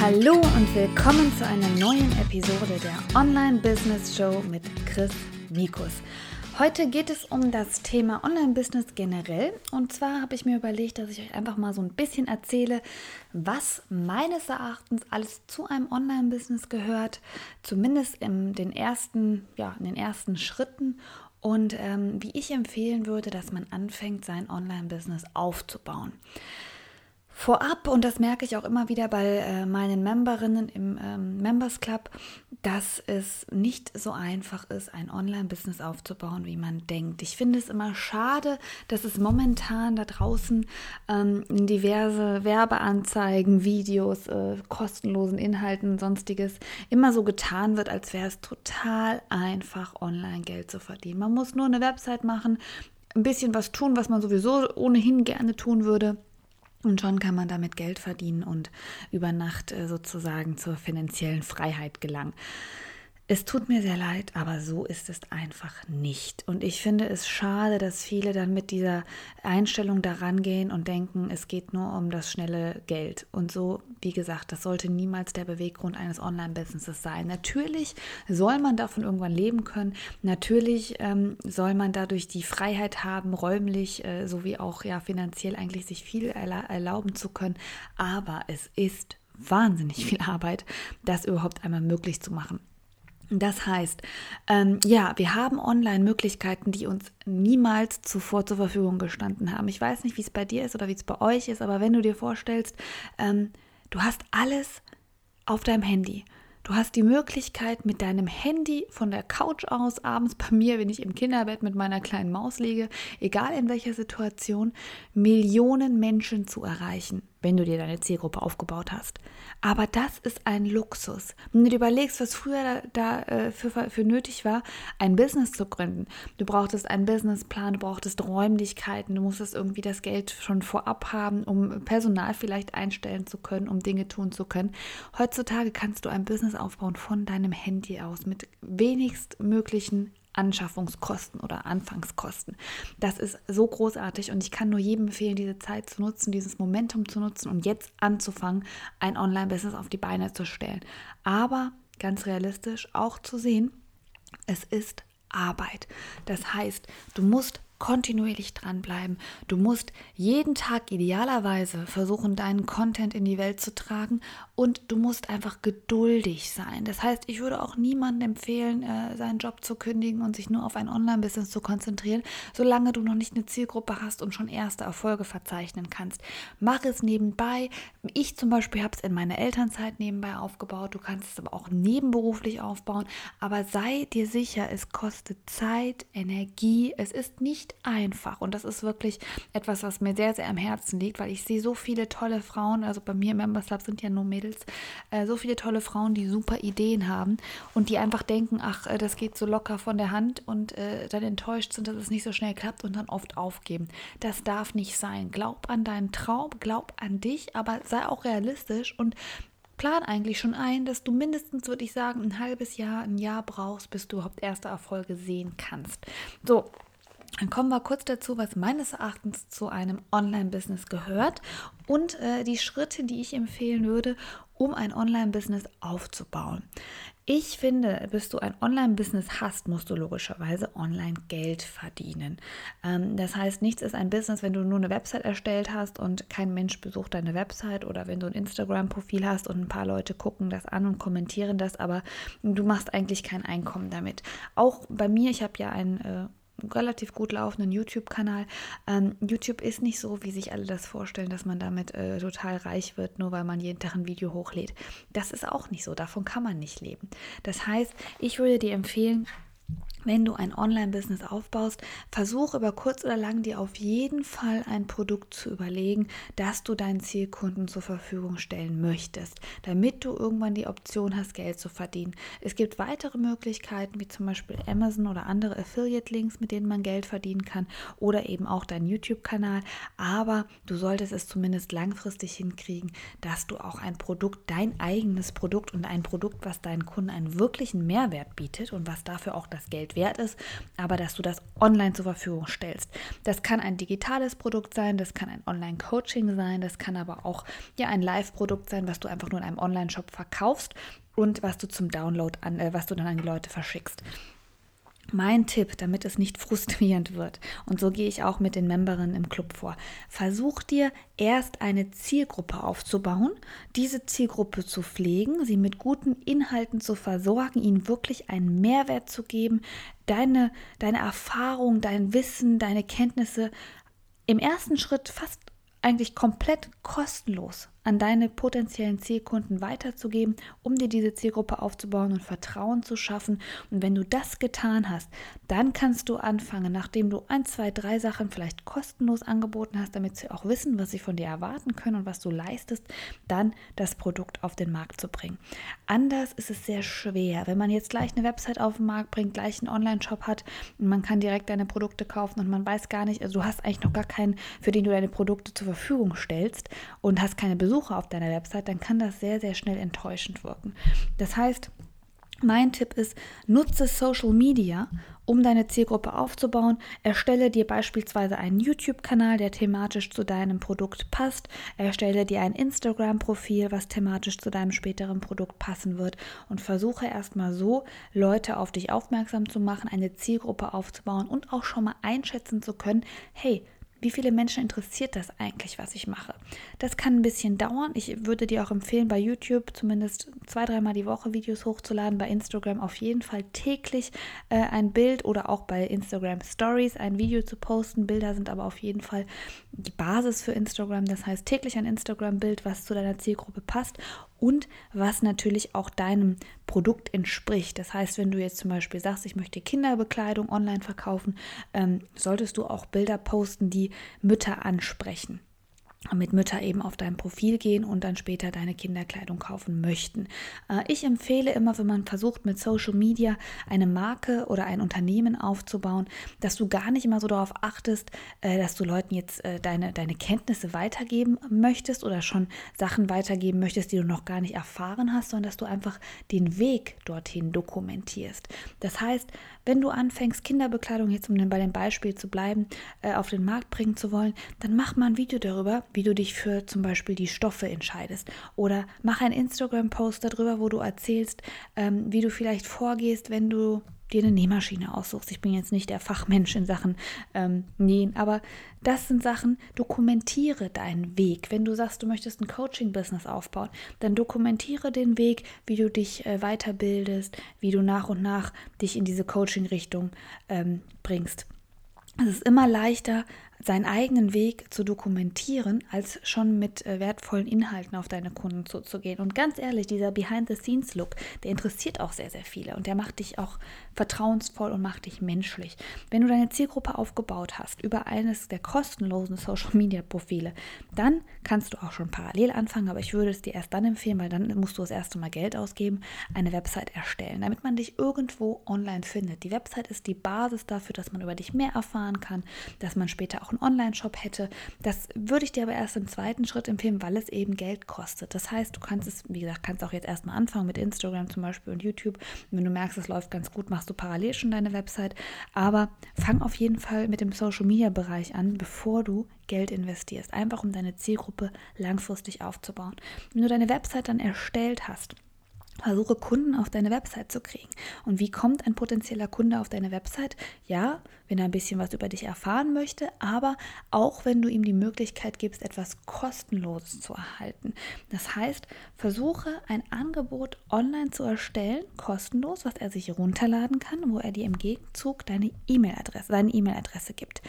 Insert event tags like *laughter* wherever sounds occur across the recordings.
Hallo und willkommen zu einer neuen Episode der Online Business Show mit Chris Mikus. Heute geht es um das Thema Online-Business generell. Und zwar habe ich mir überlegt, dass ich euch einfach mal so ein bisschen erzähle, was meines Erachtens alles zu einem Online-Business gehört, zumindest in den ersten, ja, in den ersten Schritten und ähm, wie ich empfehlen würde, dass man anfängt, sein Online-Business aufzubauen. Vorab, und das merke ich auch immer wieder bei äh, meinen Memberinnen im ähm, Members Club, dass es nicht so einfach ist, ein Online-Business aufzubauen, wie man denkt. Ich finde es immer schade, dass es momentan da draußen ähm, diverse Werbeanzeigen, Videos, äh, kostenlosen Inhalten sonstiges immer so getan wird, als wäre es total einfach, Online-Geld zu verdienen. Man muss nur eine Website machen, ein bisschen was tun, was man sowieso ohnehin gerne tun würde und schon kann man damit Geld verdienen und über Nacht äh, sozusagen zur finanziellen Freiheit gelangen. Es tut mir sehr leid, aber so ist es einfach nicht. Und ich finde es schade, dass viele dann mit dieser Einstellung daran gehen und denken, es geht nur um das schnelle Geld. Und so, wie gesagt, das sollte niemals der Beweggrund eines Online-Businesses sein. Natürlich soll man davon irgendwann leben können. Natürlich ähm, soll man dadurch die Freiheit haben, räumlich äh, sowie auch ja finanziell eigentlich sich viel erla erlauben zu können. Aber es ist wahnsinnig viel Arbeit, das überhaupt einmal möglich zu machen. Das heißt, ähm, ja, wir haben Online-Möglichkeiten, die uns niemals zuvor zur Verfügung gestanden haben. Ich weiß nicht, wie es bei dir ist oder wie es bei euch ist, aber wenn du dir vorstellst, ähm, du hast alles auf deinem Handy. Du hast die Möglichkeit, mit deinem Handy von der Couch aus, abends bei mir, wenn ich im Kinderbett mit meiner kleinen Maus liege, egal in welcher Situation, Millionen Menschen zu erreichen wenn du dir deine Zielgruppe aufgebaut hast. Aber das ist ein Luxus. Wenn du dir überlegst, was früher da, da äh, für, für nötig war, ein Business zu gründen. Du brauchtest einen Businessplan, du brauchtest Räumlichkeiten, du musstest irgendwie das Geld schon vorab haben, um Personal vielleicht einstellen zu können, um Dinge tun zu können. Heutzutage kannst du ein Business aufbauen von deinem Handy aus mit wenigst möglichen Anschaffungskosten oder Anfangskosten. Das ist so großartig und ich kann nur jedem empfehlen, diese Zeit zu nutzen, dieses Momentum zu nutzen und jetzt anzufangen, ein Online-Business auf die Beine zu stellen. Aber ganz realistisch auch zu sehen, es ist Arbeit. Das heißt, du musst kontinuierlich dranbleiben. Du musst jeden Tag idealerweise versuchen, deinen Content in die Welt zu tragen und du musst einfach geduldig sein. Das heißt, ich würde auch niemandem empfehlen, äh, seinen Job zu kündigen und sich nur auf ein Online-Business zu konzentrieren, solange du noch nicht eine Zielgruppe hast und schon erste Erfolge verzeichnen kannst. Mach es nebenbei. Ich zum Beispiel habe es in meiner Elternzeit nebenbei aufgebaut. Du kannst es aber auch nebenberuflich aufbauen. Aber sei dir sicher, es kostet Zeit, Energie. Es ist nicht einfach. Und das ist wirklich etwas, was mir sehr, sehr am Herzen liegt, weil ich sehe so viele tolle Frauen, also bei mir im Members Lab sind ja nur Mädels, äh, so viele tolle Frauen, die super Ideen haben und die einfach denken, ach, äh, das geht so locker von der Hand und äh, dann enttäuscht sind, dass es nicht so schnell klappt und dann oft aufgeben. Das darf nicht sein. Glaub an deinen Traum, glaub an dich, aber sei auch realistisch und plan eigentlich schon ein, dass du mindestens, würde ich sagen, ein halbes Jahr, ein Jahr brauchst, bis du überhaupt erste Erfolge sehen kannst. So, dann kommen wir kurz dazu, was meines Erachtens zu einem Online-Business gehört und äh, die Schritte, die ich empfehlen würde, um ein Online-Business aufzubauen. Ich finde, bis du ein Online-Business hast, musst du logischerweise online Geld verdienen. Ähm, das heißt, nichts ist ein Business, wenn du nur eine Website erstellt hast und kein Mensch besucht deine Website oder wenn du ein Instagram-Profil hast und ein paar Leute gucken das an und kommentieren das, aber du machst eigentlich kein Einkommen damit. Auch bei mir, ich habe ja ein äh, relativ gut laufenden YouTube-Kanal. Ähm, YouTube ist nicht so, wie sich alle das vorstellen, dass man damit äh, total reich wird, nur weil man jeden Tag ein Video hochlädt. Das ist auch nicht so. Davon kann man nicht leben. Das heißt, ich würde dir empfehlen, wenn du ein Online-Business aufbaust, versuch über kurz oder lang dir auf jeden Fall ein Produkt zu überlegen, das du deinen Zielkunden zur Verfügung stellen möchtest, damit du irgendwann die Option hast, Geld zu verdienen. Es gibt weitere Möglichkeiten, wie zum Beispiel Amazon oder andere Affiliate-Links, mit denen man Geld verdienen kann oder eben auch dein YouTube-Kanal. Aber du solltest es zumindest langfristig hinkriegen, dass du auch ein Produkt, dein eigenes Produkt und ein Produkt, was deinen Kunden einen wirklichen Mehrwert bietet und was dafür auch das das Geld wert ist, aber dass du das online zur Verfügung stellst. Das kann ein digitales Produkt sein, das kann ein Online-Coaching sein, das kann aber auch ja ein Live-Produkt sein, was du einfach nur in einem Online-Shop verkaufst und was du zum Download an, äh, was du dann an die Leute verschickst. Mein Tipp, damit es nicht *laughs* frustrierend wird, und so gehe ich auch mit den Memberinnen im Club vor, versuch dir erst eine Zielgruppe aufzubauen, diese Zielgruppe zu pflegen, sie mit guten Inhalten zu versorgen, ihnen wirklich einen Mehrwert zu geben, deine, deine Erfahrung, dein Wissen, deine Kenntnisse im ersten Schritt fast eigentlich komplett kostenlos an deine potenziellen Zielkunden weiterzugeben, um dir diese Zielgruppe aufzubauen und Vertrauen zu schaffen. Und wenn du das getan hast, dann kannst du anfangen, nachdem du ein, zwei, drei Sachen vielleicht kostenlos angeboten hast, damit sie auch wissen, was sie von dir erwarten können und was du leistest, dann das Produkt auf den Markt zu bringen. Anders ist es sehr schwer, wenn man jetzt gleich eine Website auf den Markt bringt, gleich einen Online-Shop hat und man kann direkt deine Produkte kaufen und man weiß gar nicht, also du hast eigentlich noch gar keinen, für den du deine Produkte zur Verfügung stellst und hast keine Besucher Besucher auf deiner Website, dann kann das sehr, sehr schnell enttäuschend wirken. Das heißt, mein Tipp ist, nutze Social Media, um deine Zielgruppe aufzubauen. Erstelle dir beispielsweise einen YouTube-Kanal, der thematisch zu deinem Produkt passt. Erstelle dir ein Instagram-Profil, was thematisch zu deinem späteren Produkt passen wird. Und versuche erstmal so, Leute auf dich aufmerksam zu machen, eine Zielgruppe aufzubauen und auch schon mal einschätzen zu können, hey, wie viele Menschen interessiert das eigentlich, was ich mache? Das kann ein bisschen dauern. Ich würde dir auch empfehlen, bei YouTube zumindest zwei, dreimal die Woche Videos hochzuladen, bei Instagram auf jeden Fall täglich äh, ein Bild oder auch bei Instagram Stories ein Video zu posten. Bilder sind aber auf jeden Fall die Basis für Instagram. Das heißt täglich ein Instagram-Bild, was zu deiner Zielgruppe passt und was natürlich auch deinem Produkt entspricht. Das heißt, wenn du jetzt zum Beispiel sagst, ich möchte Kinderbekleidung online verkaufen, ähm, solltest du auch Bilder posten, die Mütter ansprechen mit Mütter eben auf dein Profil gehen und dann später deine Kinderkleidung kaufen möchten. Äh, ich empfehle immer, wenn man versucht mit Social Media eine Marke oder ein Unternehmen aufzubauen, dass du gar nicht immer so darauf achtest, äh, dass du Leuten jetzt äh, deine, deine Kenntnisse weitergeben möchtest oder schon Sachen weitergeben möchtest, die du noch gar nicht erfahren hast, sondern dass du einfach den Weg dorthin dokumentierst. Das heißt, wenn du anfängst, Kinderbekleidung, jetzt um bei dem Beispiel zu bleiben, auf den Markt bringen zu wollen, dann mach mal ein Video darüber, wie du dich für zum Beispiel die Stoffe entscheidest. Oder mach einen Instagram-Post darüber, wo du erzählst, ähm, wie du vielleicht vorgehst, wenn du dir eine Nähmaschine aussuchst. Ich bin jetzt nicht der Fachmensch in Sachen ähm, Nähen, aber das sind Sachen, dokumentiere deinen Weg. Wenn du sagst, du möchtest ein Coaching-Business aufbauen, dann dokumentiere den Weg, wie du dich äh, weiterbildest, wie du nach und nach dich in diese Coaching-Richtung ähm, bringst. Es ist immer leichter, seinen eigenen Weg zu dokumentieren, als schon mit äh, wertvollen Inhalten auf deine Kunden zuzugehen. Und ganz ehrlich, dieser Behind-the-Scenes-Look, der interessiert auch sehr, sehr viele und der macht dich auch vertrauensvoll und macht dich menschlich. Wenn du deine Zielgruppe aufgebaut hast über eines der kostenlosen Social-Media-Profile, dann kannst du auch schon parallel anfangen, aber ich würde es dir erst dann empfehlen, weil dann musst du das erste Mal Geld ausgeben, eine Website erstellen, damit man dich irgendwo online findet. Die Website ist die Basis dafür, dass man über dich mehr erfahren kann, dass man später auch auch einen Online-Shop hätte. Das würde ich dir aber erst im zweiten Schritt empfehlen, weil es eben Geld kostet. Das heißt, du kannst es, wie gesagt, kannst auch jetzt erstmal anfangen mit Instagram zum Beispiel und YouTube. Wenn du merkst, es läuft ganz gut, machst du parallel schon deine Website. Aber fang auf jeden Fall mit dem Social-Media-Bereich an, bevor du Geld investierst. Einfach um deine Zielgruppe langfristig aufzubauen. Wenn du deine Website dann erstellt hast, Versuche Kunden auf deine Website zu kriegen. Und wie kommt ein potenzieller Kunde auf deine Website? Ja, wenn er ein bisschen was über dich erfahren möchte, aber auch wenn du ihm die Möglichkeit gibst, etwas kostenloses zu erhalten. Das heißt, versuche ein Angebot online zu erstellen, kostenlos, was er sich runterladen kann, wo er dir im Gegenzug deine E-Mail-Adresse, seine E-Mail-Adresse gibt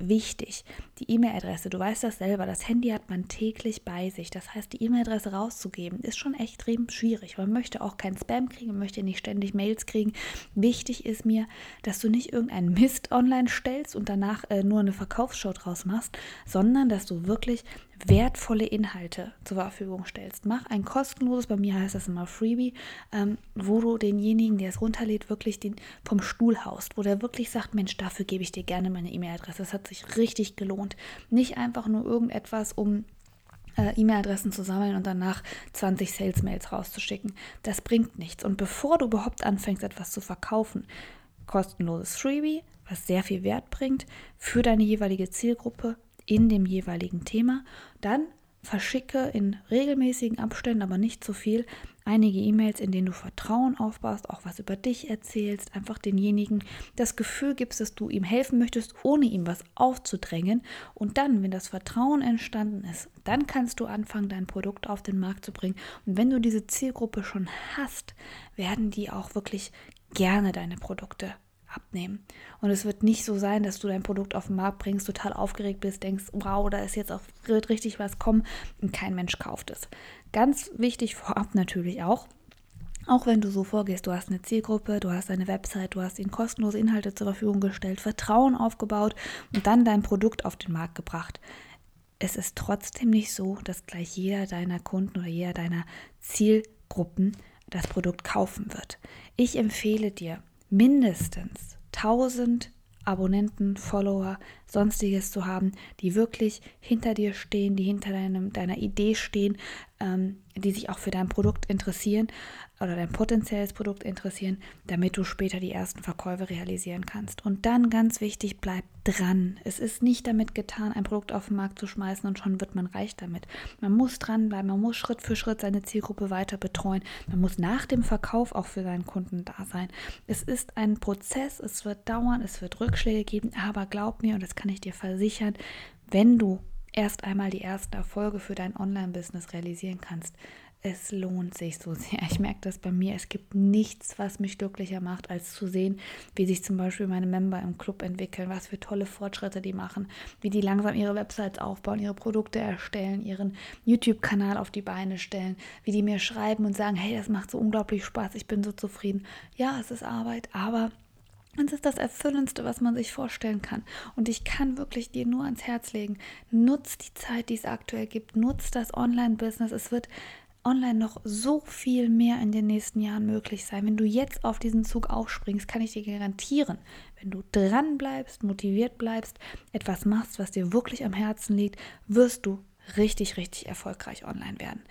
wichtig. Die E-Mail-Adresse, du weißt das selber, das Handy hat man täglich bei sich. Das heißt, die E-Mail-Adresse rauszugeben, ist schon extrem schwierig. Man möchte auch keinen Spam kriegen, man möchte nicht ständig Mails kriegen. Wichtig ist mir, dass du nicht irgendeinen Mist online stellst und danach äh, nur eine Verkaufsshow draus machst, sondern dass du wirklich wertvolle Inhalte zur Verfügung stellst. Mach ein kostenloses, bei mir heißt das immer Freebie, ähm, wo du denjenigen, der es runterlädt, wirklich den vom Stuhl haust, wo der wirklich sagt, Mensch, dafür gebe ich dir gerne meine E-Mail-Adresse. Das hat sich richtig gelohnt. Nicht einfach nur irgendetwas, um äh, E-Mail-Adressen zu sammeln und danach 20 Sales-Mails rauszuschicken. Das bringt nichts. Und bevor du überhaupt anfängst, etwas zu verkaufen, kostenloses Freebie, was sehr viel Wert bringt für deine jeweilige Zielgruppe in dem jeweiligen Thema. Dann verschicke in regelmäßigen Abständen, aber nicht zu viel, einige E-Mails, in denen du Vertrauen aufbaust, auch was über dich erzählst, einfach denjenigen das Gefühl gibst, dass du ihm helfen möchtest, ohne ihm was aufzudrängen. Und dann, wenn das Vertrauen entstanden ist, dann kannst du anfangen, dein Produkt auf den Markt zu bringen. Und wenn du diese Zielgruppe schon hast, werden die auch wirklich gerne deine Produkte abnehmen. Und es wird nicht so sein, dass du dein Produkt auf den Markt bringst, total aufgeregt bist, denkst, wow, da ist jetzt auch richtig was kommen und kein Mensch kauft es. Ganz wichtig vorab natürlich auch, auch wenn du so vorgehst, du hast eine Zielgruppe, du hast eine Website, du hast ihnen kostenlose Inhalte zur Verfügung gestellt, Vertrauen aufgebaut und dann dein Produkt auf den Markt gebracht. Es ist trotzdem nicht so, dass gleich jeder deiner Kunden oder jeder deiner Zielgruppen das Produkt kaufen wird. Ich empfehle dir, mindestens 1000 Abonnenten, Follower, sonstiges zu haben, die wirklich hinter dir stehen, die hinter deinem, deiner Idee stehen, ähm, die sich auch für dein Produkt interessieren oder dein potenzielles Produkt interessieren, damit du später die ersten Verkäufe realisieren kannst. Und dann ganz wichtig, bleib dran. Es ist nicht damit getan, ein Produkt auf den Markt zu schmeißen und schon wird man reich damit. Man muss dranbleiben, man muss Schritt für Schritt seine Zielgruppe weiter betreuen. Man muss nach dem Verkauf auch für seinen Kunden da sein. Es ist ein Prozess, es wird dauern, es wird Rückschläge geben, aber glaub mir, und das kann ich dir versichern, wenn du erst einmal die ersten Erfolge für dein Online-Business realisieren kannst, es lohnt sich so sehr. Ich merke das bei mir. Es gibt nichts, was mich glücklicher macht, als zu sehen, wie sich zum Beispiel meine Member im Club entwickeln, was für tolle Fortschritte die machen, wie die langsam ihre Websites aufbauen, ihre Produkte erstellen, ihren YouTube-Kanal auf die Beine stellen, wie die mir schreiben und sagen, hey, das macht so unglaublich Spaß, ich bin so zufrieden. Ja, es ist Arbeit, aber es ist das Erfüllendste, was man sich vorstellen kann. Und ich kann wirklich dir nur ans Herz legen, nutz die Zeit, die es aktuell gibt, nutz das Online-Business. Es wird online noch so viel mehr in den nächsten Jahren möglich sein. Wenn du jetzt auf diesen Zug aufspringst, kann ich dir garantieren, wenn du dran bleibst, motiviert bleibst, etwas machst, was dir wirklich am Herzen liegt, wirst du richtig, richtig erfolgreich online werden.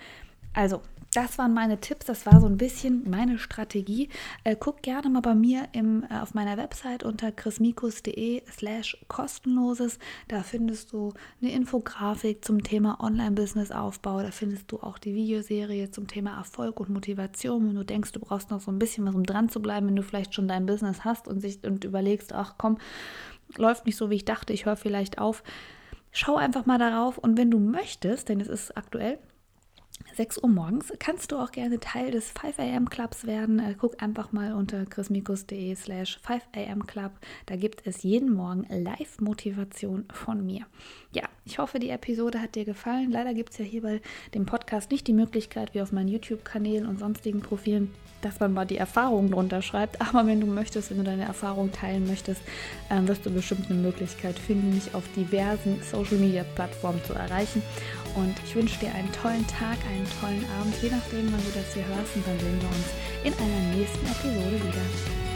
Also, das waren meine Tipps, das war so ein bisschen meine Strategie. Äh, guck gerne mal bei mir im, äh, auf meiner Website unter chrismikus.de slash kostenloses. Da findest du eine Infografik zum Thema Online-Business-Aufbau. Da findest du auch die Videoserie zum Thema Erfolg und Motivation. Wenn du denkst, du brauchst noch so ein bisschen was, um dran zu bleiben, wenn du vielleicht schon dein Business hast und, sich, und überlegst, ach komm, läuft nicht so, wie ich dachte, ich höre vielleicht auf. Schau einfach mal darauf und wenn du möchtest, denn es ist aktuell, 6 Uhr morgens kannst du auch gerne Teil des 5 am Clubs werden. Äh, guck einfach mal unter chrismikus.de slash 5 am Club. Da gibt es jeden Morgen Live-Motivation von mir. Ja, ich hoffe, die Episode hat dir gefallen. Leider gibt es ja hier bei dem Podcast nicht die Möglichkeit, wie auf meinen YouTube-Kanälen und sonstigen Profilen, dass man mal die Erfahrungen drunter schreibt. Aber wenn du möchtest, wenn du deine Erfahrungen teilen möchtest, äh, wirst du bestimmt eine Möglichkeit finden, mich auf diversen Social-Media-Plattformen zu erreichen. Und ich wünsche dir einen tollen Tag, einen tollen Abend, je nachdem, wann du das hier hörst. Und dann sehen wir uns in einer nächsten Episode wieder.